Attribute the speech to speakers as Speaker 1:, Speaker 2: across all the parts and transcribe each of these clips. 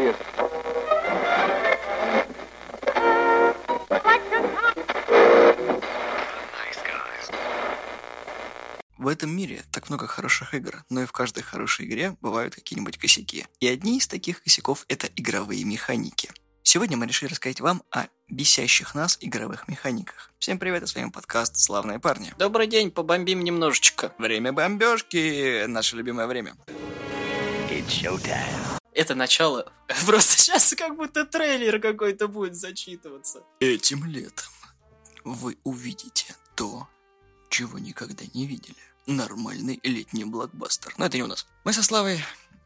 Speaker 1: serious.
Speaker 2: В этом мире так много хороших игр, но и в каждой хорошей игре бывают какие-нибудь косяки. И одни из таких косяков – это игровые механики. Сегодня мы решили рассказать вам о бесящих нас игровых механиках. Всем привет, с вами подкаст «Славные парни».
Speaker 3: Добрый день, побомбим немножечко.
Speaker 2: Время бомбежки, наше любимое время.
Speaker 3: Это начало. Просто сейчас как будто трейлер какой-то будет зачитываться.
Speaker 2: Этим летом вы увидите то, чего никогда не видели. Нормальный летний блокбастер. Но это не у нас. Мы со Славой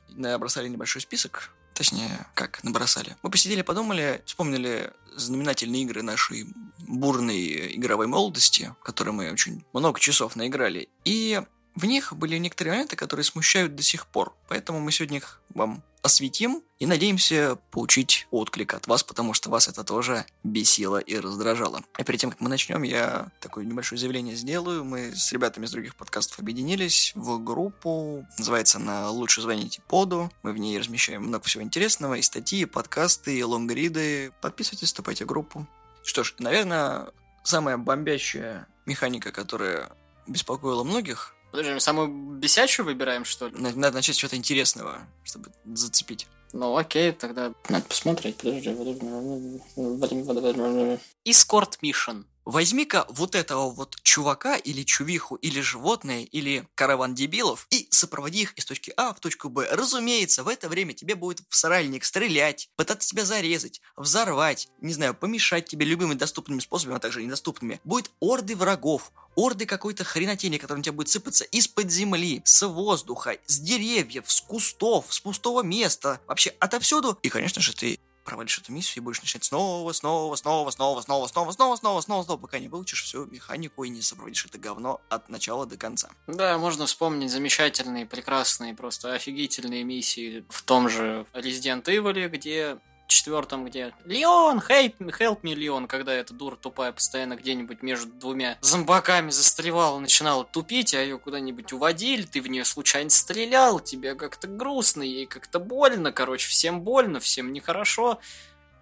Speaker 2: набросали небольшой список Точнее, как набросали. Мы посидели, подумали, вспомнили знаменательные игры нашей бурной игровой молодости, которые мы очень много часов наиграли. И в них были некоторые моменты, которые смущают до сих пор. Поэтому мы сегодня их вам осветим и надеемся получить отклик от вас, потому что вас это тоже бесило и раздражало. И перед тем, как мы начнем, я такое небольшое заявление сделаю. Мы с ребятами из других подкастов объединились в группу, называется она «Лучше звоните поду». Мы в ней размещаем много всего интересного, и статьи, и подкасты, и лонгриды. Подписывайтесь, вступайте в группу. Что ж, наверное, самая бомбящая механика, которая беспокоила многих,
Speaker 3: Подожди, мы самую бесячую выбираем, что ли?
Speaker 2: надо начать с чего-то интересного, чтобы зацепить.
Speaker 3: Ну окей, тогда надо посмотреть. Подожди. Escort Mission.
Speaker 2: Возьми-ка вот этого вот чувака или чувиху, или животное, или караван дебилов и сопроводи их из точки А в точку Б. Разумеется, в это время тебе будет в саральник стрелять, пытаться тебя зарезать, взорвать, не знаю, помешать тебе любыми доступными способами, а также недоступными. Будет орды врагов, орды какой-то хренотени, которая на тебя будет сыпаться из-под земли, с воздуха, с деревьев, с кустов, с пустого места, вообще отовсюду. И, конечно же, ты провалишь эту миссию и будешь начинать снова, снова, снова, снова, снова, снова, снова, снова, снова, снова, пока не выучишь всю механику и не сопроводишь это говно от начала до конца.
Speaker 3: Да, можно вспомнить замечательные, прекрасные, просто офигительные миссии в том же Resident Evil, где четвертом, где Леон, help help me, Леон, когда эта дура тупая постоянно где-нибудь между двумя зомбаками застревала, начинала тупить, а ее куда-нибудь уводили, ты в нее случайно стрелял, тебе как-то грустно, ей как-то больно, короче, всем больно, всем нехорошо.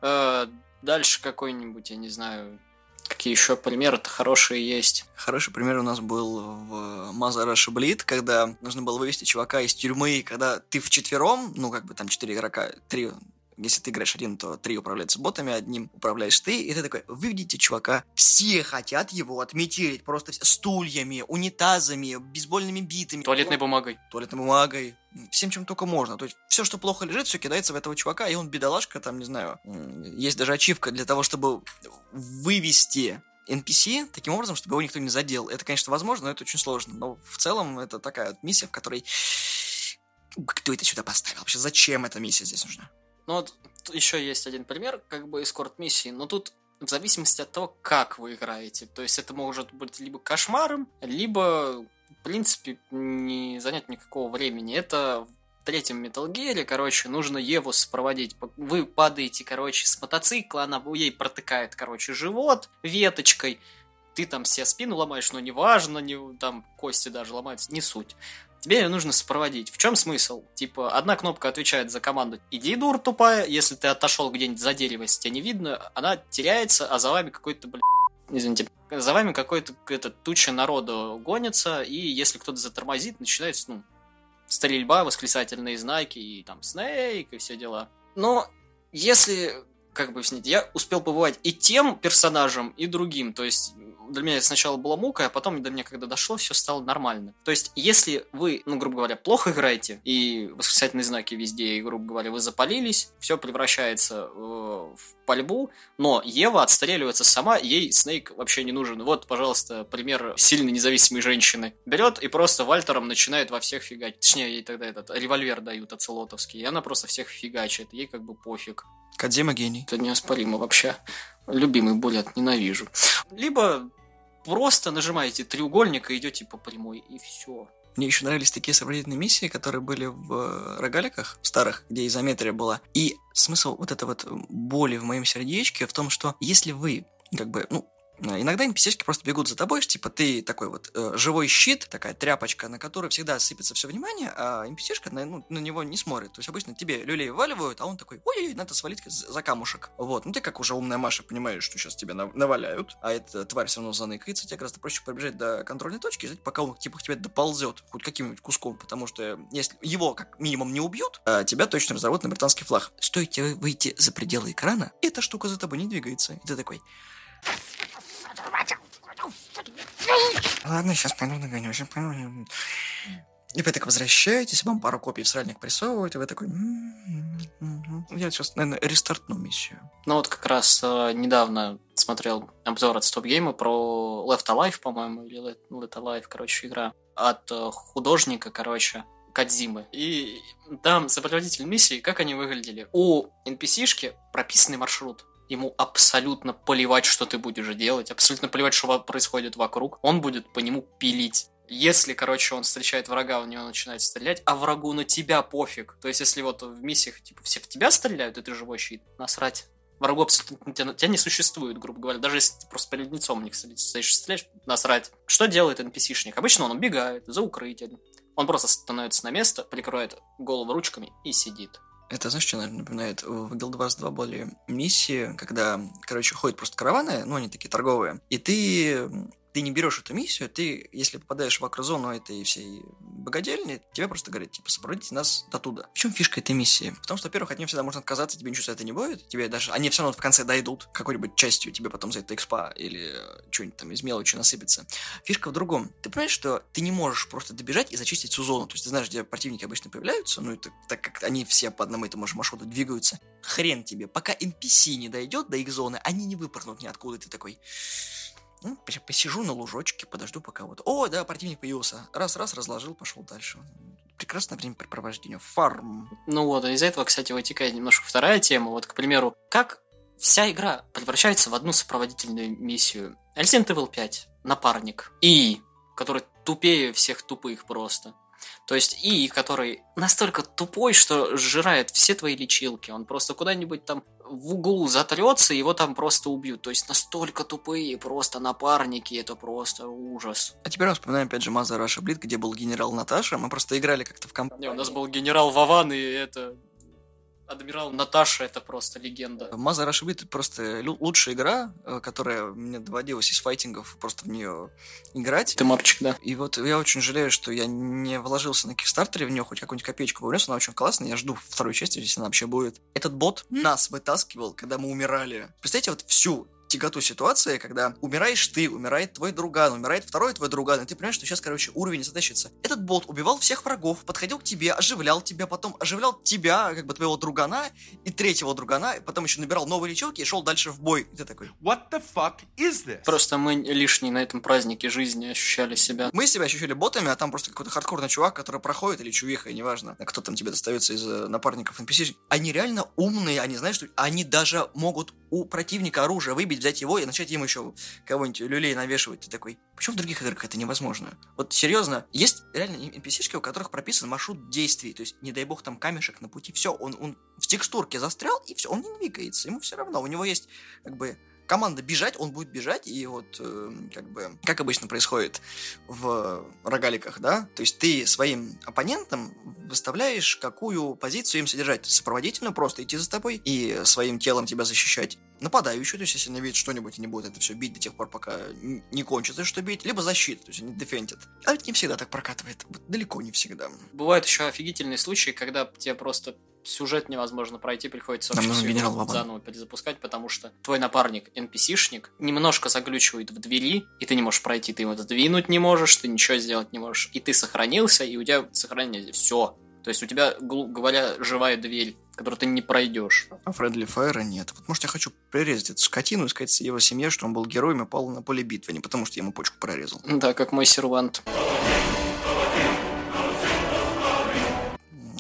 Speaker 3: Э, дальше какой-нибудь, я не знаю, Какие еще примеры-то хорошие есть?
Speaker 2: Хороший пример у нас был в Russia Bleed, когда нужно было вывести чувака из тюрьмы, когда ты в четвером, ну, как бы там четыре игрока, три если ты играешь один, то три управляются ботами, одним управляешь ты, и ты такой, вы видите чувака, все хотят его отметить, просто стульями, унитазами, бейсбольными битами.
Speaker 3: Туалетной бумагой.
Speaker 2: Туалетной бумагой, всем, чем только можно. То есть все, что плохо лежит, все кидается в этого чувака, и он бедолашка, там, не знаю, есть даже ачивка для того, чтобы вывести NPC таким образом, чтобы его никто не задел. Это, конечно, возможно, но это очень сложно. Но в целом это такая вот миссия, в которой кто это сюда поставил? Вообще зачем эта миссия здесь нужна?
Speaker 3: Ну вот еще есть один пример, как бы эскорт миссии, но тут в зависимости от того, как вы играете. То есть это может быть либо кошмаром, либо, в принципе, не занять никакого времени. Это в третьем Metal Gear, короче, нужно Еву сопроводить. Вы падаете, короче, с мотоцикла, она ей протыкает, короче, живот веточкой. Ты там себе спину ломаешь, но неважно, не, там кости даже ломаются, не суть тебе ее нужно сопроводить. В чем смысл? Типа, одна кнопка отвечает за команду «иди, дур тупая», если ты отошел где-нибудь за дерево, если тебя не видно, она теряется, а за вами какой-то, блин, извините, за вами какой-то это, туча народу гонится, и если кто-то затормозит, начинается, ну, стрельба, восклицательные знаки, и там Снейк, и все дела. Но если как бы объяснить, я успел побывать и тем персонажем, и другим. То есть для меня сначала было мука, а потом до меня, когда дошло, все стало нормально. То есть, если вы, ну, грубо говоря, плохо играете, и восклицательные знаки везде, и, грубо говоря, вы запалились, все превращается э, в пальбу, но Ева отстреливается сама, ей Снейк вообще не нужен. Вот, пожалуйста, пример сильной независимой женщины. Берет и просто Вальтером начинает во всех фигачить. Точнее, ей тогда этот револьвер дают оцелотовский, и она просто всех фигачит, ей как бы пофиг.
Speaker 2: Кадзима гений.
Speaker 3: Это неоспоримо вообще. Любимый булет, ненавижу. Либо просто нажимаете треугольник и идете по прямой, и все.
Speaker 2: Мне еще нравились такие сопроводительные миссии, которые были в рогаликах старых, где изометрия была. И смысл вот этой вот боли в моем сердечке в том, что если вы как бы, ну, Э, Иногда NPC-шки просто бегут за тобой, типа ты такой вот э, живой щит, такая тряпочка, на которую всегда сыпется все внимание, а NPC-шка на, ну, на него не смотрит. То есть обычно тебе люлей вываливают, а он такой, ой-ой, надо свалить за камушек. Вот, ну ты как уже умная Маша понимаешь, что сейчас тебя нав- наваляют, а эта тварь все равно заныкается, тебе гораздо проще пробежать до контрольной точки и пока он типа к тебе доползет хоть каким-нибудь куском, потому что если его как минимум не убьют, а тебя точно разорвут на британский флаг. Стоит тебе выйти за пределы экрана, эта штука за тобой не двигается. И ты такой, Ладно, сейчас пойду догоню, сейчас пойду. И вы так возвращаетесь, вам пару копий в сральник прессовывают, и вы такой... Я сейчас, наверное, рестартну миссию.
Speaker 3: Ну вот как раз э, недавно смотрел обзор от Stop Game про Left Alive, по-моему, или Let Alive, короче, игра. От художника, короче, Кадзимы. И там сопроводитель миссии, как они выглядели. У NPC-шки прописанный маршрут. Ему абсолютно плевать, что ты будешь делать, абсолютно плевать, что происходит вокруг. Он будет по нему пилить. Если, короче, он встречает врага, в него начинает стрелять, а врагу на тебя пофиг. То есть, если вот в миссиях, типа, все в тебя стреляют, и ты живой щит, насрать. Врагу абсолютно тебя, тебя не существует, грубо говоря. Даже если ты просто перед лицом них стоишь, стреляешь, насрать. Что делает NPC-шник? Обычно он убегает за укрытием. Он просто становится на место, прикрывает голову ручками и сидит.
Speaker 2: Это, знаешь, что напоминает? В Guild Wars 2 были миссии, когда, короче, ходят просто караваны, ну, они такие торговые, и ты, ты не берешь эту миссию, ты, если попадаешь в акрозону этой всей богадельни, тебе просто говорят, типа, сопроводите нас до туда. В чем фишка этой миссии? Потому что, во-первых, от нее всегда можно отказаться, тебе ничего за это не будет, тебе даже, они все равно в конце дойдут какой-нибудь частью, тебе потом за это экспа или что-нибудь там из мелочи насыпется. Фишка в другом. Ты понимаешь, что ты не можешь просто добежать и зачистить всю зону. То есть ты знаешь, где противники обычно появляются, ну, это, так как они все по одному этому же маршруту двигаются. Хрен тебе. Пока NPC не дойдет до их зоны, они не выпрыгнут ниоткуда. Ты такой... Ну, пос- посижу на лужочке, подожду пока вот... О, да, противник появился. Раз-раз, разложил, пошел дальше. Прекрасное времяпрепровождение. Фарм.
Speaker 3: Ну вот, из-за этого, кстати, вытекает немножко вторая тема. Вот, к примеру, как вся игра превращается в одну сопроводительную миссию. Resident Evil 5, напарник. И, который тупее всех тупых просто. То есть И, который настолько тупой, что сжирает все твои лечилки. Он просто куда-нибудь там в углу затрется, его там просто убьют. То есть настолько тупые просто напарники, это просто ужас.
Speaker 2: А теперь мы вспоминаем опять же Маза Раша Блит, где был генерал Наташа. Мы просто играли как-то в комп...
Speaker 3: Не, у нас был генерал Вован, и это... Адмирал Наташа, это просто легенда.
Speaker 2: Маза Раша Блит просто лучшая игра, э, которая мне доводилось из файтингов просто в нее играть.
Speaker 3: Ты мапчик, да?
Speaker 2: И вот я очень жалею, что я не вложился на Кикстартере в нее, хоть какую-нибудь копеечку бы внес, она очень классная, я жду второй части, если она вообще будет. Этот бот нас вытаскивал, когда мы умирали. Представляете, вот всю тяготу ситуации, когда умираешь ты, умирает твой друган, умирает второй твой друган, и ты понимаешь, что сейчас, короче, уровень затащится. Этот бот убивал всех врагов, подходил к тебе, оживлял тебя, потом оживлял тебя, как бы твоего другана, и третьего другана, и потом еще набирал новые лечилки и шел дальше в бой. И ты такой,
Speaker 1: What the fuck is this?
Speaker 3: Просто мы лишние на этом празднике жизни ощущали себя.
Speaker 2: Мы себя ощущали ботами, а там просто какой-то хардкорный чувак, который проходит, или чувиха, неважно, кто там тебе достается из э, напарников NPC. Они реально умные, они знают, что они даже могут у противника оружие выбить, взять его и начать ему еще кого-нибудь люлей навешивать. Ты такой, почему в других играх это невозможно? Вот серьезно, есть реально NPC-шки, у которых прописан маршрут действий, то есть, не дай бог, там камешек на пути, все, он, он в текстурке застрял, и все, он не двигается, ему все равно, у него есть, как бы, команда бежать, он будет бежать, и вот, э, как бы, как обычно происходит в рогаликах, да, то есть ты своим оппонентам выставляешь, какую позицию им содержать, сопроводительную, просто идти за тобой и своим телом тебя защищать. Нападающую, то есть если видят что-нибудь, они будут это все бить до тех пор, пока не кончится, что бить, либо защита, то есть они дефендят. А это не всегда так прокатывает, далеко не всегда.
Speaker 3: Бывают еще офигительные случаи, когда тебе просто сюжет невозможно пройти, приходится вообще всю
Speaker 2: генерал
Speaker 3: заново перезапускать, потому что твой напарник, NPC-шник, немножко заглючивает в двери, и ты не можешь пройти, ты его сдвинуть не можешь, ты ничего сделать не можешь, и ты сохранился, и у тебя сохранение все. То есть у тебя, грубо говоря, живая дверь, которую ты не пройдешь.
Speaker 2: А Фредли Файра нет. Вот может я хочу прирезать эту скотину и сказать его семье, что он был героем и пал на поле битвы, а не потому что я ему почку прорезал.
Speaker 3: Да, как мой сервант.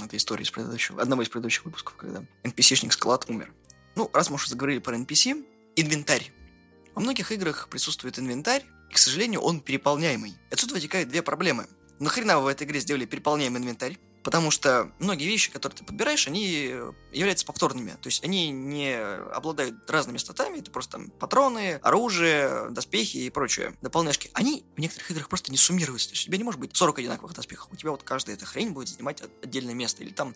Speaker 2: Это история из предыдущего, одного из предыдущих выпусков, когда NPC-шник Склад умер. Ну, раз мы уже заговорили про NPC, инвентарь. Во многих играх присутствует инвентарь, и, к сожалению, он переполняемый. Отсюда вытекают две проблемы. Нахрена вы в этой игре сделали переполняемый инвентарь? Потому что многие вещи, которые ты подбираешь, они являются повторными. То есть они не обладают разными статами, это просто там патроны, оружие, доспехи и прочее, дополняшки. Они в некоторых играх просто не суммируются. То есть у тебя не может быть 40 одинаковых доспехов. У тебя вот каждая эта хрень будет занимать отдельное место. Или там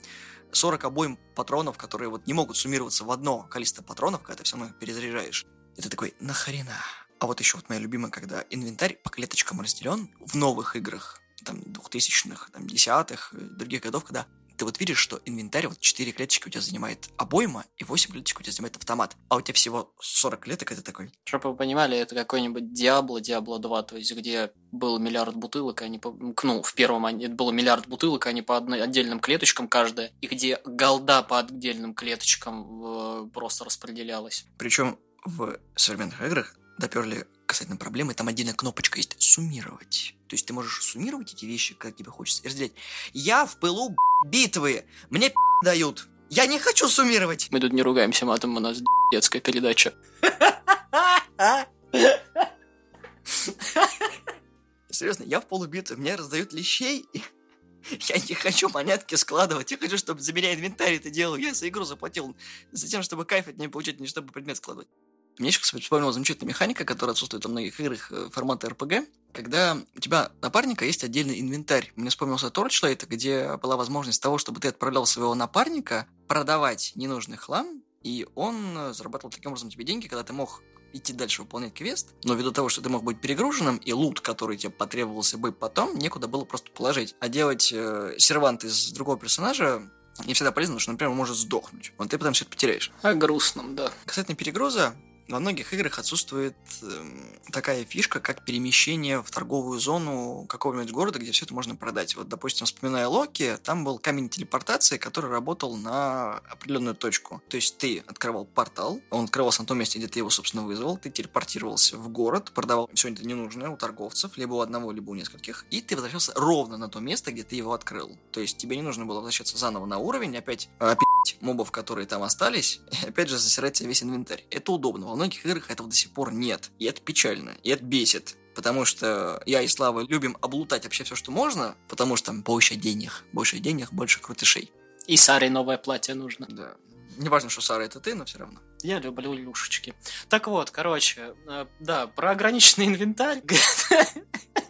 Speaker 2: 40 обоим патронов, которые вот не могут суммироваться в одно количество патронов, когда ты все равно перезаряжаешь. Ты такой, нахрена? А вот еще вот моя любимая, когда инвентарь по клеточкам разделен в новых играх, там, 2000-х, там, десятых, э, других годов, когда ты вот видишь, что инвентарь, вот 4 клеточки у тебя занимает обойма, и 8 клеточек у тебя занимает автомат, а у тебя всего 40 клеток, это такой.
Speaker 3: Чтобы вы понимали, это какой-нибудь Diablo, Diablo 2, то есть где был миллиард бутылок, они по... ну, в первом это было миллиард бутылок, они по одной, отдельным клеточкам каждая, и где голда по отдельным клеточкам э, просто распределялась.
Speaker 2: Причем в современных играх доперли касательно проблемы, там отдельная кнопочка есть «Суммировать». То есть ты можешь суммировать эти вещи, как тебе хочется, и разделять. Я в пылу битвы, мне дают. Я не хочу суммировать.
Speaker 3: Мы тут не ругаемся матом, у нас детская передача.
Speaker 2: Серьезно, я в полубитвы, мне раздают лещей, и я не хочу монетки складывать, я хочу, чтобы за меня инвентарь это делал. Я за игру заплатил за тем, чтобы кайф от нее получать, не чтобы предмет складывать. Мне еще, кстати, вспомнила замечательная механика, которая отсутствует во многих играх э, формата RPG, когда у тебя напарника есть отдельный инвентарь. Мне вспомнился Torchlight, где была возможность того, чтобы ты отправлял своего напарника продавать ненужный хлам, и он э, зарабатывал таким образом тебе деньги, когда ты мог идти дальше выполнять квест, но ввиду того, что ты мог быть перегруженным, и лут, который тебе потребовался бы потом, некуда было просто положить. А делать э, сервант из другого персонажа не всегда полезно, потому что, например, он может сдохнуть. Вот ты потом все это потеряешь.
Speaker 3: О грустном, да.
Speaker 2: Касательно перегруза, во многих играх отсутствует э, такая фишка, как перемещение в торговую зону какого-нибудь города, где все это можно продать. Вот, допустим, вспоминая Локи, там был камень телепортации, который работал на определенную точку. То есть ты открывал портал, он открывался на том месте, где ты его, собственно, вызвал, ты телепортировался в город, продавал все это ненужное у торговцев, либо у одного, либо у нескольких, и ты возвращался ровно на то место, где ты его открыл. То есть тебе не нужно было возвращаться заново на уровень, опять опять мобов, которые там остались, и опять же засирать себе весь инвентарь. Это удобно многих играх этого до сих пор нет. И это печально, и это бесит. Потому что я и Слава любим облутать вообще все, что можно, потому что там больше денег. Больше денег, больше крутышей.
Speaker 3: И Саре новое платье нужно.
Speaker 2: Да. Не важно, что Сара это ты, но все равно.
Speaker 3: Я люблю люшечки. Так вот, короче, э, да, про ограниченный инвентарь.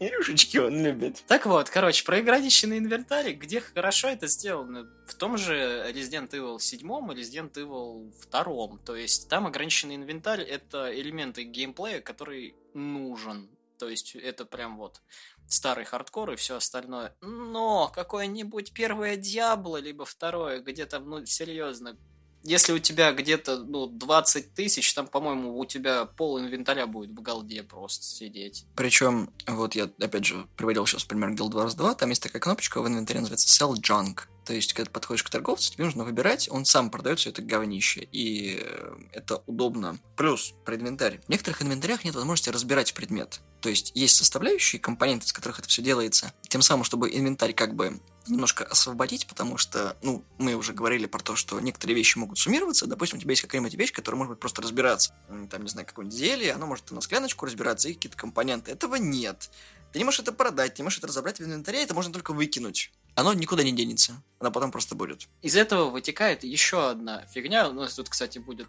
Speaker 2: Ирюшечки он любит.
Speaker 3: Так вот, короче, про ограниченный инвентарь, где хорошо это сделано. В том же Resident Evil 7 и Resident Evil 2. То есть там ограниченный инвентарь — это элементы геймплея, который нужен. То есть это прям вот старый хардкор и все остальное. Но какое-нибудь первое Diablo, либо второе, где там, ну, серьезно, если у тебя где-то ну, 20 тысяч, там, по-моему, у тебя пол инвентаря будет в gold е просто сидеть.
Speaker 2: Причем, вот я, опять же, приводил сейчас пример Guild Wars 2, там есть такая кнопочка в инвентаре, называется Sell Junk. То есть, когда ты подходишь к торговцу, тебе нужно выбирать, он сам продает все это говнище, и э, это удобно. Плюс, про инвентарь. В некоторых инвентарях нет возможности разбирать предмет. То есть, есть составляющие, компоненты, из которых это все делается, тем самым, чтобы инвентарь как бы немножко освободить, потому что, ну, мы уже говорили про то, что некоторые вещи могут суммироваться. Допустим, у тебя есть какая-нибудь вещь, которая может быть просто разбираться. Там, не знаю, какое-нибудь зелье, оно может на скляночку разбираться, и какие-то компоненты. Этого нет. Ты не можешь это продать, не можешь это разобрать в инвентаре, это можно только выкинуть. Оно никуда не денется. Оно потом просто будет.
Speaker 3: Из этого вытекает еще одна фигня. У нас тут, кстати, будет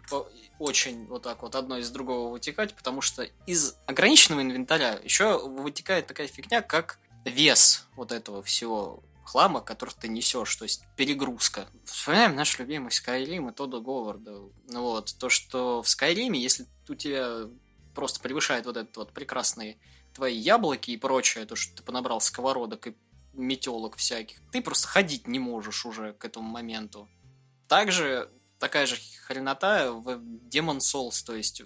Speaker 3: очень вот так вот одно из другого вытекать, потому что из ограниченного инвентаря еще вытекает такая фигня, как вес вот этого всего хлама, который ты несешь, то есть перегрузка. Вспоминаем наш любимый Skyrim и Тодда Говарда. Ну вот, то, что в Skyrim, если у тебя просто превышает вот этот вот прекрасные твои яблоки и прочее, то, что ты понабрал сковородок и метелок всяких, ты просто ходить не можешь уже к этому моменту. Также такая же хренота в Demon Souls, то есть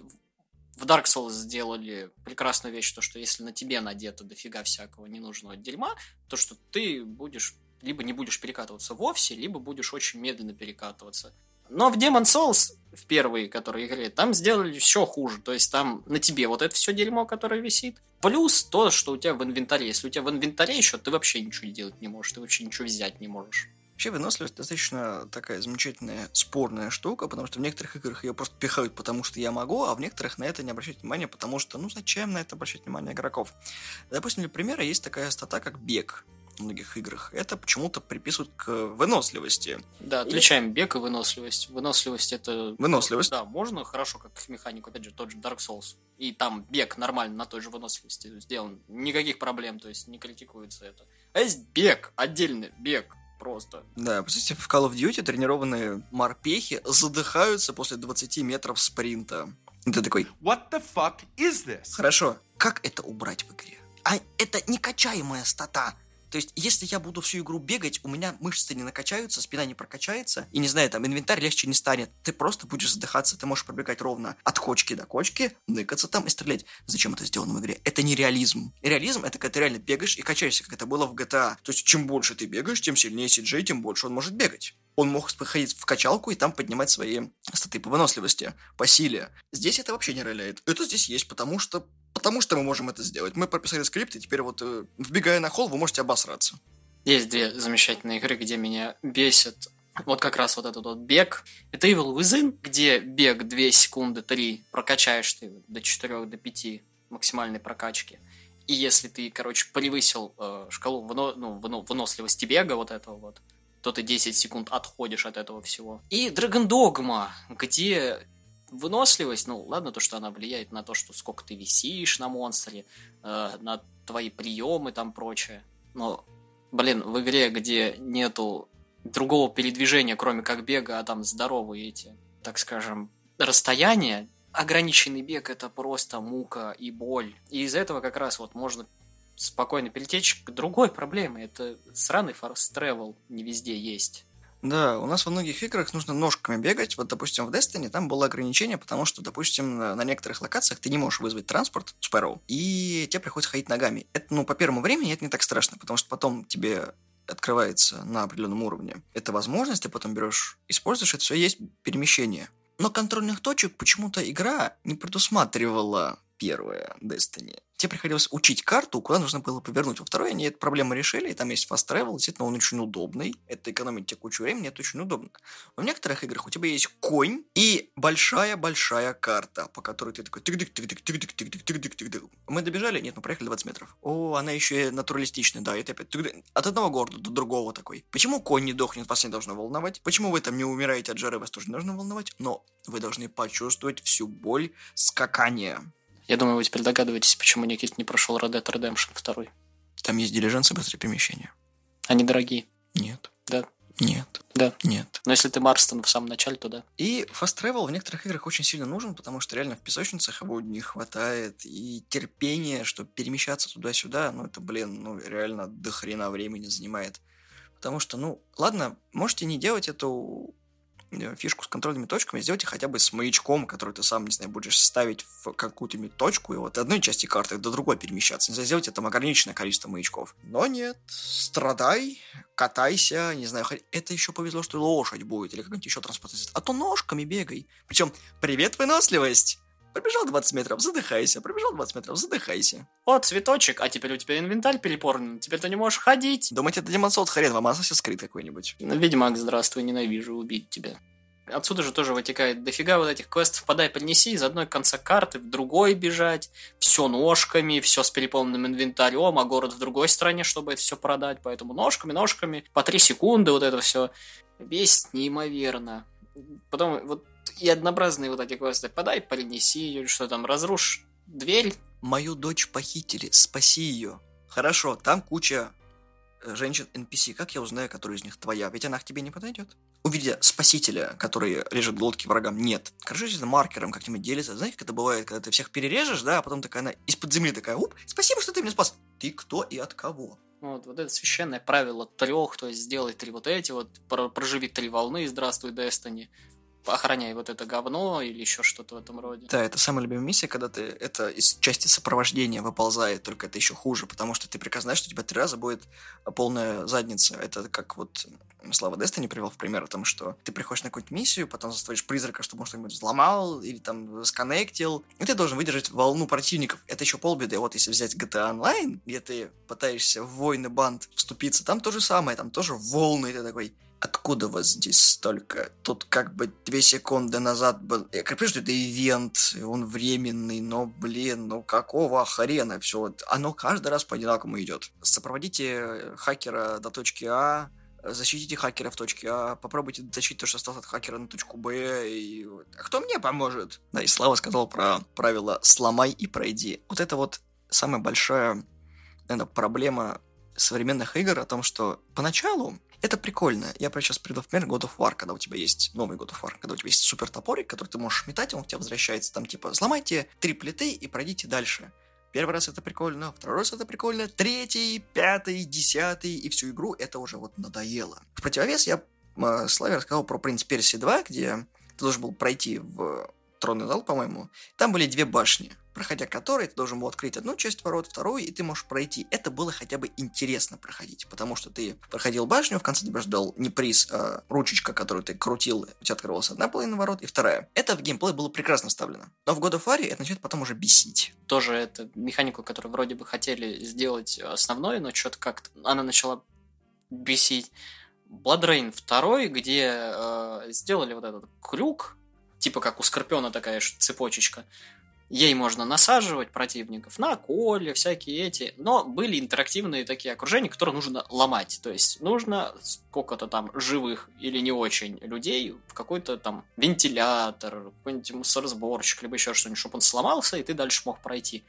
Speaker 3: в Dark Souls сделали прекрасную вещь, то, что если на тебе надето дофига всякого ненужного дерьма, то, что ты будешь либо не будешь перекатываться вовсе, либо будешь очень медленно перекатываться. Но в Demon Souls, в первой, которые игре, там сделали еще хуже. То есть там на тебе вот это все дерьмо, которое висит. Плюс то, что у тебя в инвентаре. Если у тебя в инвентаре еще, ты вообще ничего делать не можешь. Ты вообще ничего взять не можешь.
Speaker 2: Вообще выносливость достаточно такая замечательная, спорная штука, потому что в некоторых играх ее просто пихают, потому что я могу, а в некоторых на это не обращать внимания, потому что, ну, зачем на это обращать внимание игроков? Допустим, для примера есть такая стата, как бег. В многих играх, это почему-то приписывают к выносливости.
Speaker 3: Да, отличаем бег и выносливость. Выносливость это...
Speaker 2: Выносливость?
Speaker 3: Да, можно хорошо, как в механику, опять же, тот же Dark Souls. И там бег нормально на той же выносливости сделан. Никаких проблем, то есть не критикуется это. А есть бег, отдельный бег, просто.
Speaker 2: Да, представьте, в Call of Duty тренированные морпехи задыхаются после 20 метров спринта. И ты такой,
Speaker 1: What the fuck is this?
Speaker 2: хорошо, как это убрать в игре? А это некачаемая стата. То есть, если я буду всю игру бегать, у меня мышцы не накачаются, спина не прокачается, и, не знаю, там, инвентарь легче не станет. Ты просто будешь задыхаться, ты можешь пробегать ровно от кочки до кочки, ныкаться там и стрелять. Зачем это сделано в игре? Это не реализм. Реализм — это когда ты реально бегаешь и качаешься, как это было в GTA. То есть, чем больше ты бегаешь, тем сильнее CJ, тем больше он может бегать. Он мог ходить в качалку и там поднимать свои статы по выносливости, по силе. Здесь это вообще не роляет. Это здесь есть, потому что Потому что мы можем это сделать. Мы прописали скрипт, и теперь вот, э, вбегая на холл, вы можете обосраться.
Speaker 3: Есть две замечательные игры, где меня бесит вот как раз вот этот вот бег. Это Evil Within, где бег 2 секунды 3 прокачаешь ты до 4 до 5 максимальной прокачки. И если ты, короче, превысил э, шкалу выно, ну, выно, выносливости бега вот этого вот, то ты 10 секунд отходишь от этого всего. И Dragon Dogma, где выносливость, ну, ладно, то, что она влияет на то, что сколько ты висишь на монстре, э, на твои приемы там прочее. Но, блин, в игре, где нету другого передвижения, кроме как бега, а там здоровые эти, так скажем, расстояния, ограниченный бег это просто мука и боль. И из этого как раз вот можно спокойно перетечь к другой проблеме. Это сраный форс travel не везде есть.
Speaker 2: Да, у нас во многих играх нужно ножками бегать. Вот, допустим, в Destiny там было ограничение, потому что, допустим, на, некоторых локациях ты не можешь вызвать транспорт, Sparrow, и тебе приходится ходить ногами. Это, ну, по первому времени это не так страшно, потому что потом тебе открывается на определенном уровне. Это возможность, ты потом берешь, используешь, это все есть перемещение. Но контрольных точек почему-то игра не предусматривала первое Destiny. Тебе приходилось учить карту, куда нужно было повернуть. Во второй они эту проблему решили, и там есть fast travel, действительно он очень удобный. Это экономит тебе кучу времени, это очень удобно. Но в некоторых играх у тебя есть конь и большая-большая карта, по которой ты такой тык-дык, тык-дык, тык-дык, тык-дык, тык-дык, тык-дык. Мы добежали? Нет, мы проехали 20 метров. О, она еще и натуралистичная, да, это опять от одного города до другого такой. Почему конь не дохнет, вас не должно волновать? Почему вы там не умираете от жары, вас тоже не должно волновать? Но вы должны почувствовать всю боль скакания.
Speaker 3: Я думаю, вы теперь догадываетесь, почему Никит не прошел Red Dead Redemption 2.
Speaker 2: Там есть дилижансы быстрое перемещение.
Speaker 3: Они дорогие.
Speaker 2: Нет.
Speaker 3: Да.
Speaker 2: Нет.
Speaker 3: Да.
Speaker 2: Нет.
Speaker 3: Но если ты Марстон в самом начале, то да.
Speaker 2: И fast travel в некоторых играх очень сильно нужен, потому что реально в песочницах его не хватает. И терпение, чтобы перемещаться туда-сюда, ну это, блин, ну реально до хрена времени занимает. Потому что, ну, ладно, можете не делать эту фишку с контрольными точками, сделайте хотя бы с маячком, который ты сам, не знаю, будешь ставить в какую-то точку, и вот одной части карты до другой перемещаться. Не знаю, сделайте там ограниченное количество маячков. Но нет, страдай, катайся, не знаю, это еще повезло, что лошадь будет, или какой-нибудь еще средство. А то ножками бегай. Причем, привет, выносливость! Пробежал 20 метров, задыхайся. Пробежал 20 метров, задыхайся.
Speaker 3: О, цветочек, а теперь у тебя инвентарь переполнен, теперь ты не можешь ходить.
Speaker 2: Думаете, это Demon Souls хрен вам, Assassin's Creed какой-нибудь.
Speaker 3: Ну, Ведьмак, здравствуй, ненавижу убить тебя. Отсюда же тоже вытекает дофига вот этих квестов «подай, поднеси» из одной конца карты в другой бежать, все ножками, все с переполненным инвентарем, а город в другой стране, чтобы это все продать, поэтому ножками, ножками, по три секунды вот это все. Бесит неимоверно. Потом вот и однообразные вот эти квесты «подай, принеси», или что там, разрушь дверь,
Speaker 2: Мою дочь похитили, спаси ее. Хорошо, там куча э, женщин NPC. Как я узнаю, которая из них твоя? Ведь она к тебе не подойдет. Увидя спасителя, который режет глотки врагам, нет. Скажите это маркером как-нибудь делится. Знаете, как это бывает, когда ты всех перережешь, да, а потом такая она из-под земли такая, уп, спасибо, что ты меня спас. Ты кто и от кого?
Speaker 3: Вот, вот это священное правило трех, то есть сделай три вот эти, вот про- проживи три волны, здравствуй, Destiny, охраняй вот это говно или еще что-то в этом роде.
Speaker 2: Да, это самая любимая миссия, когда ты это из части сопровождения выползает, только это еще хуже, потому что ты прекрасно знаешь, что у тебя три раза будет полная задница. Это как вот Слава Дестини привел в пример о том, что ты приходишь на какую-нибудь миссию, потом заставишь призрака, чтобы он что-нибудь взломал или там сконнектил, и ты должен выдержать волну противников. Это еще полбеды. Вот если взять GTA Online, где ты пытаешься в войны банд вступиться, там то же самое, там тоже волны, и ты такой, откуда вас здесь столько? Тут как бы две секунды назад был... Я понимаю, что это ивент, он временный, но, блин, ну какого хрена все? Вот оно каждый раз по одинаковому идет. Сопроводите хакера до точки А, защитите хакера в точке А, попробуйте защитить то, что осталось от хакера на точку Б, и... А кто мне поможет? Да, и Слава сказал про правило «сломай и пройди». Вот это вот самая большая, наверное, проблема современных игр о том, что поначалу это прикольно. Я прям сейчас приду в пример God of War, когда у тебя есть новый God of War, когда у тебя есть супер топорик, который ты можешь метать, он у тебя возвращается, там типа сломайте три плиты и пройдите дальше. Первый раз это прикольно, второй раз это прикольно, третий, пятый, десятый, и всю игру это уже вот надоело. В противовес я э, Славе рассказал про Принц Перси 2, где ты должен был пройти в тронный зал, по-моему. Там были две башни проходя который ты должен был открыть одну часть ворот, вторую, и ты можешь пройти. Это было хотя бы интересно проходить, потому что ты проходил башню, в конце тебя ждал не приз, а ручечка, которую ты крутил, у тебя открывалась одна половина ворот и вторая. Это в геймплей было прекрасно вставлено. Но в God of War это начинает потом уже бесить.
Speaker 3: Тоже это механику, которую вроде бы хотели сделать основной, но что-то как-то она начала бесить. Blood Rain 2, где э, сделали вот этот крюк, типа как у Скорпиона такая цепочечка, Ей можно насаживать противников на коле, всякие эти. Но были интерактивные такие окружения, которые нужно ломать. То есть нужно сколько-то там живых или не очень людей в какой-то там вентилятор, какой-нибудь мусоросборщик, либо еще что-нибудь, чтобы он сломался, и ты дальше мог пройти.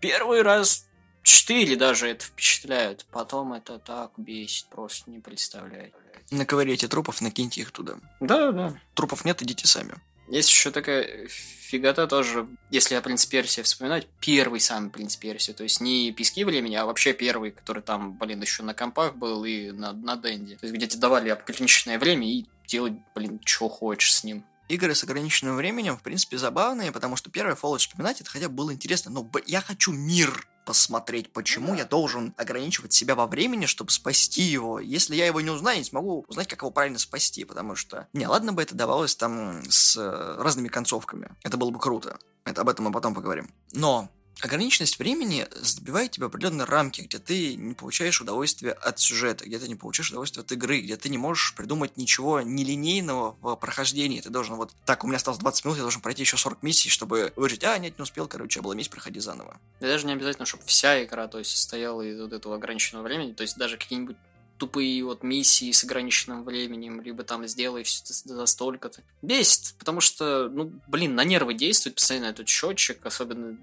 Speaker 3: Первый раз четыре даже это впечатляют. Потом это так бесит, просто не представляете.
Speaker 2: Наковыряйте трупов, накиньте их туда.
Speaker 3: Да, да.
Speaker 2: Трупов нет, идите сами.
Speaker 3: Есть еще такая фигота тоже, если о Принц Персии вспоминать, первый самый Принц Персии, то есть не пески времени, а вообще первый, который там, блин, еще на компах был и на, на Денде. То есть где тебе давали ограниченное время и делать, блин, что хочешь с ним
Speaker 2: игры с ограниченным временем, в принципе, забавные, потому что первый Fallout вспоминать, это хотя бы было интересно, но я хочу мир посмотреть, почему я должен ограничивать себя во времени, чтобы спасти его. Если я его не узнаю, не смогу узнать, как его правильно спасти, потому что... Не, ладно бы это давалось там с э, разными концовками. Это было бы круто. Это об этом мы потом поговорим. Но ограниченность времени забивает тебя в определенные рамки, где ты не получаешь удовольствия от сюжета, где ты не получаешь удовольствия от игры, где ты не можешь придумать ничего нелинейного в прохождении. Ты должен вот, так, у меня осталось 20 минут, я должен пройти еще 40 миссий, чтобы выжить. А, нет, не успел, короче, была месть, проходи заново.
Speaker 3: И даже не обязательно, чтобы вся игра, то есть, состояла из вот этого ограниченного времени, то есть даже какие-нибудь тупые вот миссии с ограниченным временем, либо там сделай за столько-то. Бесит, потому что, ну, блин, на нервы действует постоянно этот счетчик, особенно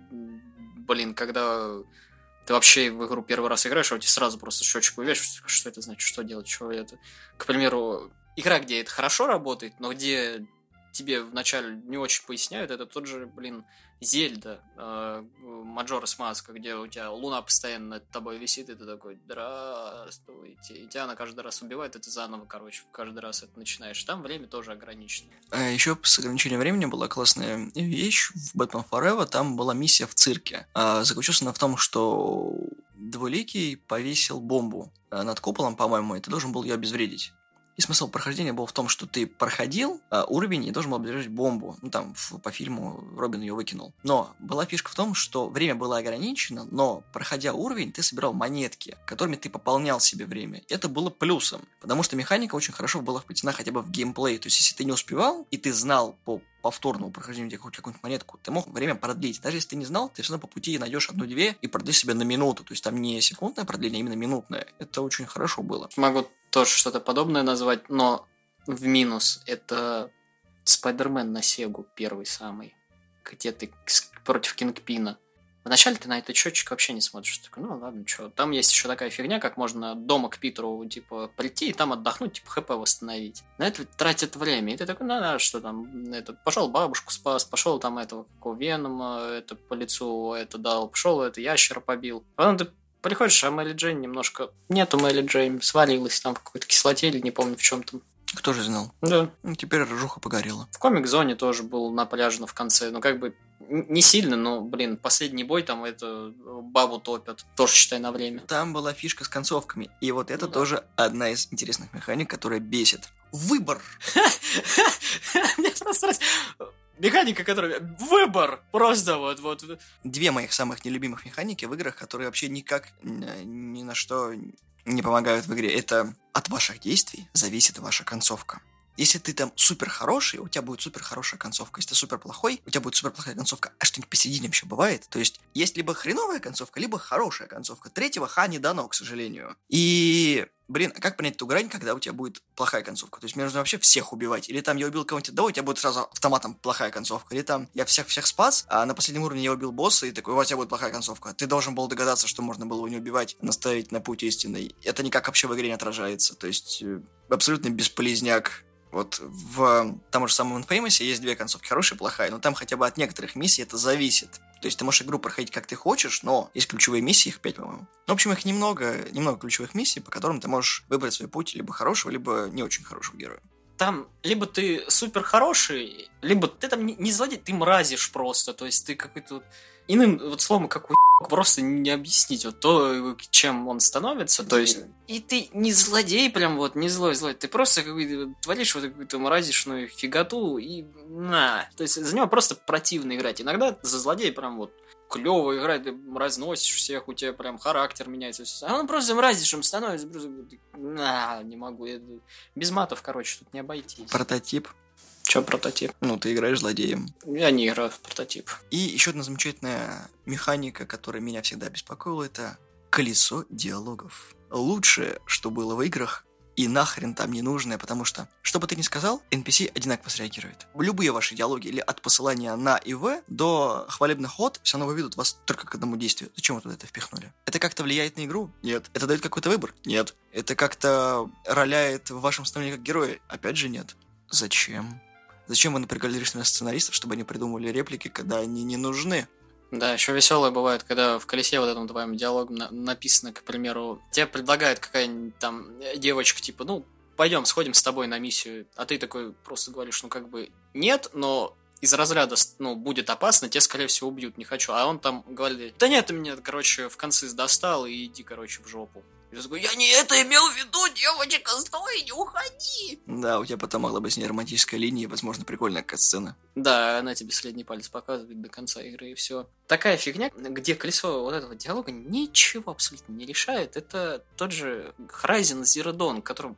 Speaker 3: блин, когда ты вообще в игру первый раз играешь, а у тебя сразу просто счетчик вывешиваешь, что это значит, что делать, что это. К примеру, игра, где это хорошо работает, но где тебе вначале не очень поясняют, это тот же, блин, Зельда, Маджорас Маска, где у тебя луна постоянно над тобой висит, и ты такой, здравствуйте. И тебя она каждый раз убивает, и ты заново, короче, каждый раз это начинаешь. Там время тоже ограничено.
Speaker 2: А еще с ограничением времени была классная вещь в Batman Forever, там была миссия в цирке. А, заключалась она в том, что Двуликий повесил бомбу а, над куполом, по-моему, и ты должен был ее обезвредить. И смысл прохождения был в том, что ты проходил а, уровень и должен был обнаружить бомбу. Ну, там, в, по фильму Робин ее выкинул. Но была фишка в том, что время было ограничено, но, проходя уровень, ты собирал монетки, которыми ты пополнял себе время. Это было плюсом, потому что механика очень хорошо была вплетена хотя бы в геймплей. То есть, если ты не успевал, и ты знал по повторному прохождению где какую-нибудь монетку, ты мог время продлить. Даже если ты не знал, ты все равно по пути найдешь одну-две и продлишь себе на минуту. То есть там не секундное продление, а именно минутное. Это очень хорошо было.
Speaker 3: Могу тоже что-то подобное назвать, но в минус это Спайдермен на Сегу первый самый, где ты против Кингпина. Вначале ты на этот счетчик вообще не смотришь. Такой, ну ладно, что. Там есть еще такая фигня, как можно дома к Питеру, типа, прийти и там отдохнуть, типа, ХП восстановить. На это тратит время. И ты такой, ну, да, что там, это, пошел бабушку спас, пошел там этого, какого Венома, это по лицу это дал, пошел это ящера побил. Потом ты Приходишь, а Мэри Джейн немножко... Нету Мэри Джейн, свалилась там в какой-то кислоте или не помню в чем там.
Speaker 2: Кто же знал?
Speaker 3: Да.
Speaker 2: Ну, теперь ржуха погорела.
Speaker 3: В комик-зоне тоже был на пляже, но в конце. Ну, как бы не сильно, но, блин, последний бой там это бабу топят. Тоже считай на время.
Speaker 2: Там была фишка с концовками. И вот это ну, тоже да. одна из интересных механик, которая бесит. Выбор!
Speaker 3: Мне просто Механика, которая... Выбор! Просто вот, вот.
Speaker 2: Две моих самых нелюбимых механики в играх, которые вообще никак ни на что не помогают в игре, это от ваших действий зависит ваша концовка. Если ты там супер хороший, у тебя будет супер хорошая концовка. Если ты супер плохой, у тебя будет супер плохая концовка. А что-нибудь посередине вообще бывает. То есть есть либо хреновая концовка, либо хорошая концовка. Третьего ха не дано, к сожалению. И Блин, а как понять ту грань, когда у тебя будет плохая концовка? То есть мне нужно вообще всех убивать. Или там я убил кого-нибудь одного, у тебя будет сразу автоматом плохая концовка. Или там я всех-всех спас, а на последнем уровне я убил босса, и такой, у тебя будет плохая концовка. Ты должен был догадаться, что можно было его не убивать, наставить на путь истинный. Это никак вообще в игре не отражается. То есть э, абсолютно бесполезняк вот в том же самом Infamous есть две концовки, хорошая и плохая, но там хотя бы от некоторых миссий это зависит. То есть ты можешь игру проходить как ты хочешь, но есть ключевые миссии, их пять, по-моему. Ну, в общем, их немного, немного ключевых миссий, по которым ты можешь выбрать свой путь либо хорошего, либо не очень хорошего героя.
Speaker 3: Там либо ты супер хороший, либо ты там не злодей, ты мразишь просто. То есть ты какой-то иным вот словом, как у просто не объяснить вот то, чем он становится. То есть, и ты не злодей прям вот, не злой злой, ты просто какой-то творишь вот какую-то мразишную фиготу и на. То есть за него просто противно играть. Иногда за злодея прям вот клево играть, ты разносишь всех, у тебя прям характер меняется. А он просто мразишь, становится, просто, на, не могу. Без матов, короче, тут не обойтись.
Speaker 2: Прототип.
Speaker 3: Че прототип?
Speaker 2: Ну, ты играешь злодеем.
Speaker 3: Я не играю в прототип.
Speaker 2: И еще одна замечательная механика, которая меня всегда беспокоила, это колесо диалогов. Лучшее, что было в играх, и нахрен там не нужное, потому что, что бы ты ни сказал, NPC одинаково среагирует. Любые ваши диалоги, или от посылания на и в до хвалебных ход, все равно выведут вас только к одному действию. Зачем вы туда это впихнули? Это как-то влияет на игру? Нет. Это дает какой-то выбор? Нет. Это как-то роляет в вашем становлении как героя? Опять же нет. Зачем? Зачем вы напрягали сценаристов, чтобы они придумывали реплики, когда они не нужны?
Speaker 3: Да, еще веселое бывает, когда в колесе вот этом твоем диалогом на- написано, к примеру, тебе предлагает какая-нибудь там девочка, типа, ну, пойдем, сходим с тобой на миссию, а ты такой просто говоришь, ну, как бы, нет, но из разряда, ну, будет опасно, тебя, скорее всего, убьют, не хочу. А он там говорит, да нет, ты меня, короче, в конце достал и иди, короче, в жопу. Я такой, я не это имел в виду, девочка, стой, не уходи.
Speaker 2: Да, у тебя потом могла быть с ней романтическая линия и, возможно, прикольная кат-сцена.
Speaker 3: Да, она тебе средний палец показывает до конца игры и все. Такая фигня, где колесо вот этого диалога ничего абсолютно не решает. Это тот же Horizon Zero Dawn, которым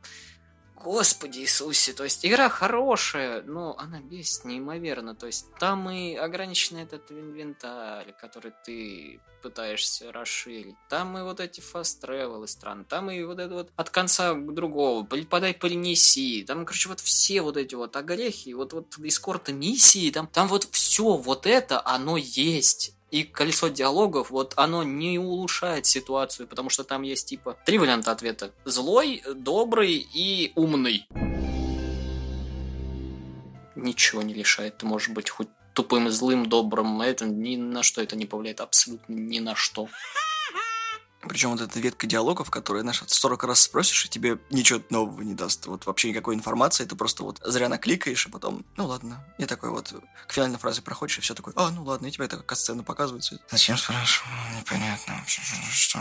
Speaker 3: Господи Иисусе, то есть игра хорошая, но она бесит неимоверно. То есть там и ограниченный этот инвентарь, который ты пытаешься расширить. Там и вот эти fast travel стран, там и вот это вот от конца к другому, подай принеси. Там, короче, вот все вот эти вот огрехи, вот вот эскорты миссии, там, там вот все вот это, оно есть. И колесо диалогов, вот оно не улучшает ситуацию, потому что там есть типа три варианта ответа. Злой, добрый и умный. Ничего не решает. Ты можешь быть хоть тупым, злым, добрым. Это ни на что это не повлияет. Абсолютно ни на что.
Speaker 2: Причем вот эта ветка диалогов, которая, знаешь, 40 раз спросишь, и тебе ничего нового не даст. Вот вообще никакой информации, ты просто вот зря накликаешь, и потом, ну ладно. И такой вот к финальной фразе проходишь, и все такое, а, ну ладно, и тебе такая сцена показывается. Зачем спрашиваю? Непонятно вообще, что...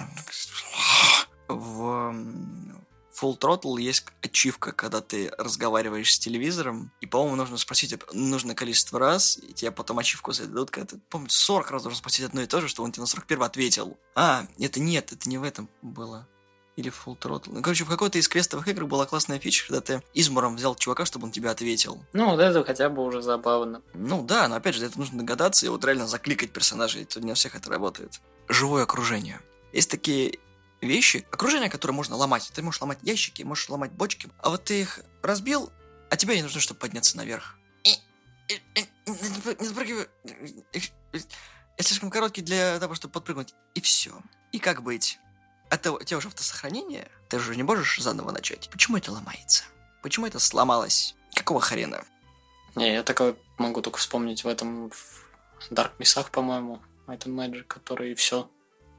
Speaker 2: В Full Throttle есть ачивка, когда ты разговариваешь с телевизором, и, по-моему, нужно спросить нужное количество раз, и тебе потом ачивку зададут, когда ты, помню, 40 раз должен спросить одно и то же, что он тебе на 41 ответил. А, это нет, это не в этом было. Или Full Throttle. Ну, короче, в какой-то из квестовых игр была классная фича, когда ты измором взял чувака, чтобы он тебе ответил.
Speaker 3: Ну, вот это хотя бы уже забавно.
Speaker 2: Ну да, но опять же, это нужно догадаться и вот реально закликать персонажей, это не у всех это работает. Живое окружение. Есть такие вещи, окружение, которое можно ломать. Ты можешь ломать ящики, можешь ломать бочки, а вот ты их разбил, а тебе не нужно, чтобы подняться наверх. Не запрыгивай. Я слишком короткий для того, чтобы подпрыгнуть. И все. И как быть? Это у тебя уже автосохранение, ты же не можешь заново начать. Почему это ломается? Почему это сломалось? Какого хрена?
Speaker 3: Не, я такое могу только вспомнить в этом в Dark Missах, по-моему, это Magic, который все.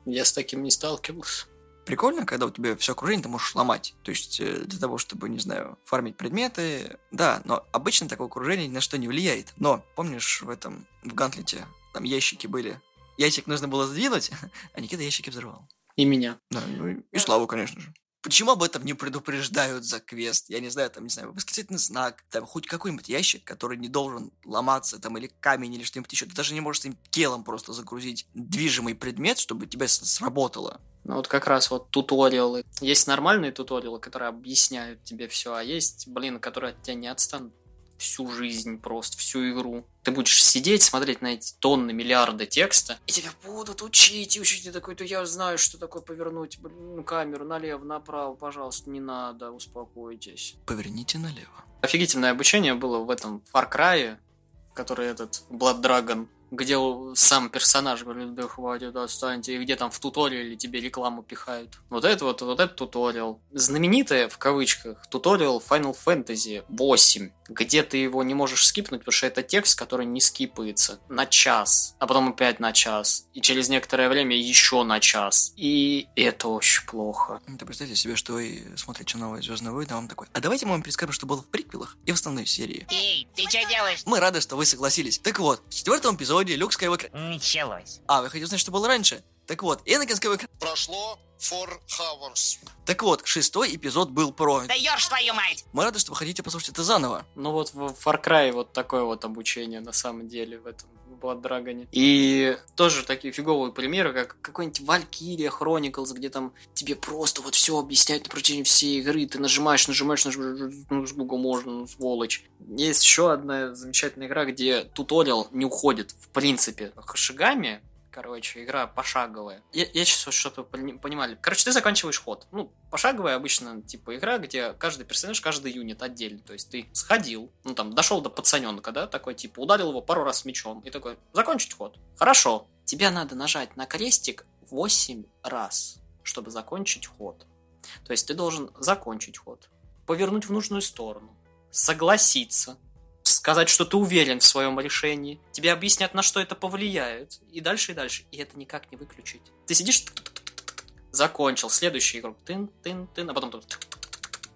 Speaker 3: Я с таким не сталкивался
Speaker 2: прикольно, когда у тебя все окружение ты можешь ломать. То есть э, для того, чтобы, не знаю, фармить предметы. Да, но обычно такое окружение ни на что не влияет. Но помнишь в этом, в Гантлете, там ящики были. Ящик нужно было сдвинуть, а Никита ящики взорвал.
Speaker 3: И меня.
Speaker 2: Да, ну и, и Славу, конечно же. Почему об этом не предупреждают за квест? Я не знаю, там, не знаю, восклицательный знак, там, хоть какой-нибудь ящик, который не должен ломаться, там, или камень, или что-нибудь еще. Ты даже не можешь этим телом просто загрузить движимый предмет, чтобы тебя сработало.
Speaker 3: Ну, вот как раз вот туториалы. Есть нормальные туториалы, которые объясняют тебе все, а есть, блин, которые от тебя не отстанут всю жизнь просто, всю игру. Ты будешь сидеть, смотреть на эти тонны, миллиарды текста, и тебя будут учить, и учить. И такой, то я знаю, что такое повернуть блин, камеру налево, направо, пожалуйста, не надо, успокойтесь.
Speaker 2: Поверните налево.
Speaker 3: Офигительное обучение было в этом Far Cry, который этот Blood Dragon где сам персонаж говорит, да хватит, отстаньте, и где там в туториале тебе рекламу пихают. Вот это вот, вот этот туториал. Знаменитая, в кавычках, туториал Final Fantasy 8, где ты его не можешь скипнуть, потому что это текст, который не скипается на час, а потом опять на час, и через некоторое время еще на час. И это очень плохо.
Speaker 2: Ты представьте себе, что вы смотрите новые Звездные войны, а вам такой, а давайте мы вам перескажем, что было в приквелах и в основной серии.
Speaker 4: Эй, ты что делаешь?
Speaker 2: Мы рады, что вы согласились. Так вот, в четвертом эпизоде эпизоде Люк Скайуокер...
Speaker 4: Началось.
Speaker 2: А, вы хотите знать, что было раньше? Так вот, Энакин Скайуокер...
Speaker 5: Прошло four hours.
Speaker 2: Так вот, шестой эпизод был про...
Speaker 4: Даешь твою мать!
Speaker 2: Мы рады, что вы хотите послушать это заново.
Speaker 3: Ну вот в Far Cry вот такое вот обучение на самом деле в этом Blood Dragon. И тоже такие фиговые примеры, как какой-нибудь Valkyria Chronicles, где там тебе просто вот все объясняют на протяжении всей игры, ты нажимаешь, нажимаешь, нажимаешь, ну, сколько можно, ну, сволочь. Есть еще одна замечательная игра, где туториал не уходит, в принципе. Хашигами, короче, игра пошаговая. Я, я сейчас, чтобы вы понимали. Короче, ты заканчиваешь ход. Ну, пошаговая обычно, типа, игра, где каждый персонаж, каждый юнит отдельно. То есть ты сходил, ну, там, дошел до пацаненка, да, такой, типа, ударил его пару раз мечом, и такой, закончить ход. Хорошо. Тебе надо нажать на крестик 8 раз, чтобы закончить ход. То есть ты должен закончить ход, повернуть в нужную сторону, согласиться, сказать, что ты уверен в своем решении. Тебе объяснят, на что это повлияет. И дальше, и дальше. И это никак не выключить. Ты сидишь, закончил. Следующий игрок. Тын, тын, тын, а потом...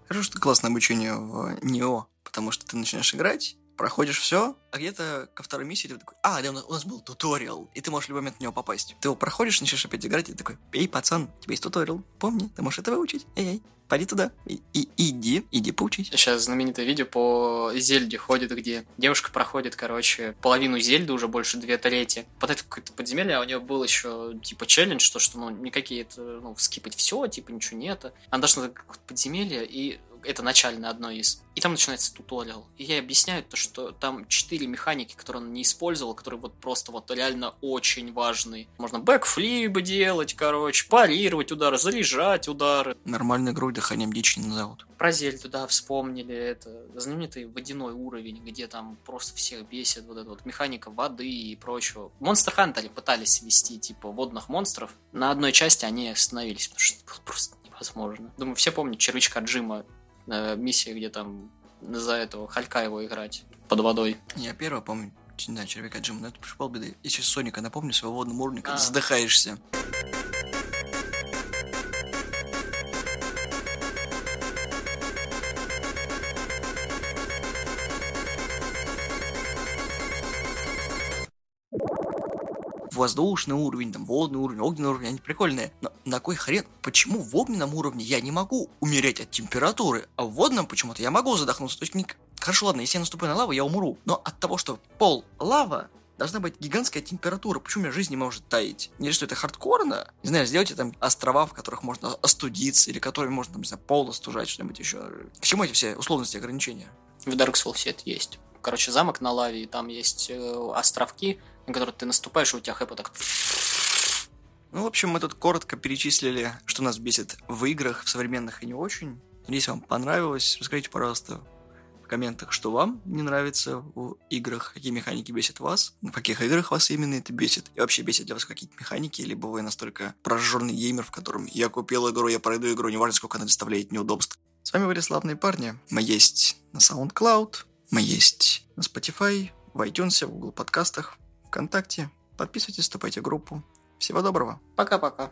Speaker 2: Хорошо, что классное обучение в НИО, потому что ты начинаешь играть, проходишь все, а где-то ко второй миссии ты такой, а, да, у нас был туториал, и ты можешь в любой момент в него попасть. Ты его проходишь, начинаешь опять играть, и ты такой, эй, пацан, у тебя есть туториал, помни, ты можешь это выучить, эй-эй, пойди туда, и, и иди, иди поучись.
Speaker 3: Сейчас знаменитое видео по Зельде ходит, где девушка проходит, короче, половину Зельды, уже больше две трети. Под это какое-то подземелье, а у нее был еще, типа, челлендж, то, что, ну, никакие, это, ну, скипать все, типа, ничего нет. Она дошла до подземелья, и это начальное одно из. И там начинается туториал. И я объясняю то, что там четыре механики, которые он не использовал, которые вот просто вот реально очень важные. Можно бэкфлипы делать, короче, парировать удары, заряжать удары.
Speaker 2: Нормальную игру дыханием дичи не назовут.
Speaker 3: Про Зельду, да, вспомнили. Это знаменитый водяной уровень, где там просто всех бесит вот эта вот механика воды и прочего. Монстр Хантере пытались вести, типа, водных монстров. На одной части они остановились, потому что это было просто невозможно. Думаю, все помнят червячка Джима э, миссия, где там за этого Халька его играть под водой.
Speaker 2: Я первый помню, знаю, червяка Джима, но это пришел беды. Сейчас Соника напомню своего водного уровня, когда а. задыхаешься. Воздушный уровень, там, водный уровень, огненный уровень, они прикольные. Но на кой хрен? Почему в огненном уровне я не могу умереть от температуры, а в водном почему-то я могу задохнуться? То есть, не... хорошо, ладно, если я наступаю на лаву, я умру. Но от того, что пол лава, должна быть гигантская температура. Почему у меня жизнь не может таять? Не что это хардкорно? Не знаю, сделайте там острова, в которых можно остудиться, или которые можно, там, не знаю, пол остужать, что-нибудь еще. К чему эти все условности ограничения?
Speaker 3: В Dark Souls это есть. Короче, замок на лаве, там есть э, островки, на который ты наступаешь, и у тебя хэпа так...
Speaker 2: Ну, в общем, мы тут коротко перечислили, что нас бесит в играх, в современных и не очень. Надеюсь, вам понравилось. Расскажите, пожалуйста, в комментах, что вам не нравится в играх, какие механики бесят вас, в каких играх вас именно это бесит, и вообще бесит для вас какие-то механики, либо вы настолько прожженный геймер, в котором я купил игру, я пройду игру, неважно, сколько она доставляет неудобств. С вами были славные парни. Мы есть на SoundCloud, мы есть на Spotify, в iTunes, в Google подкастах, ВКонтакте. Подписывайтесь, вступайте в группу. Всего доброго.
Speaker 3: Пока-пока.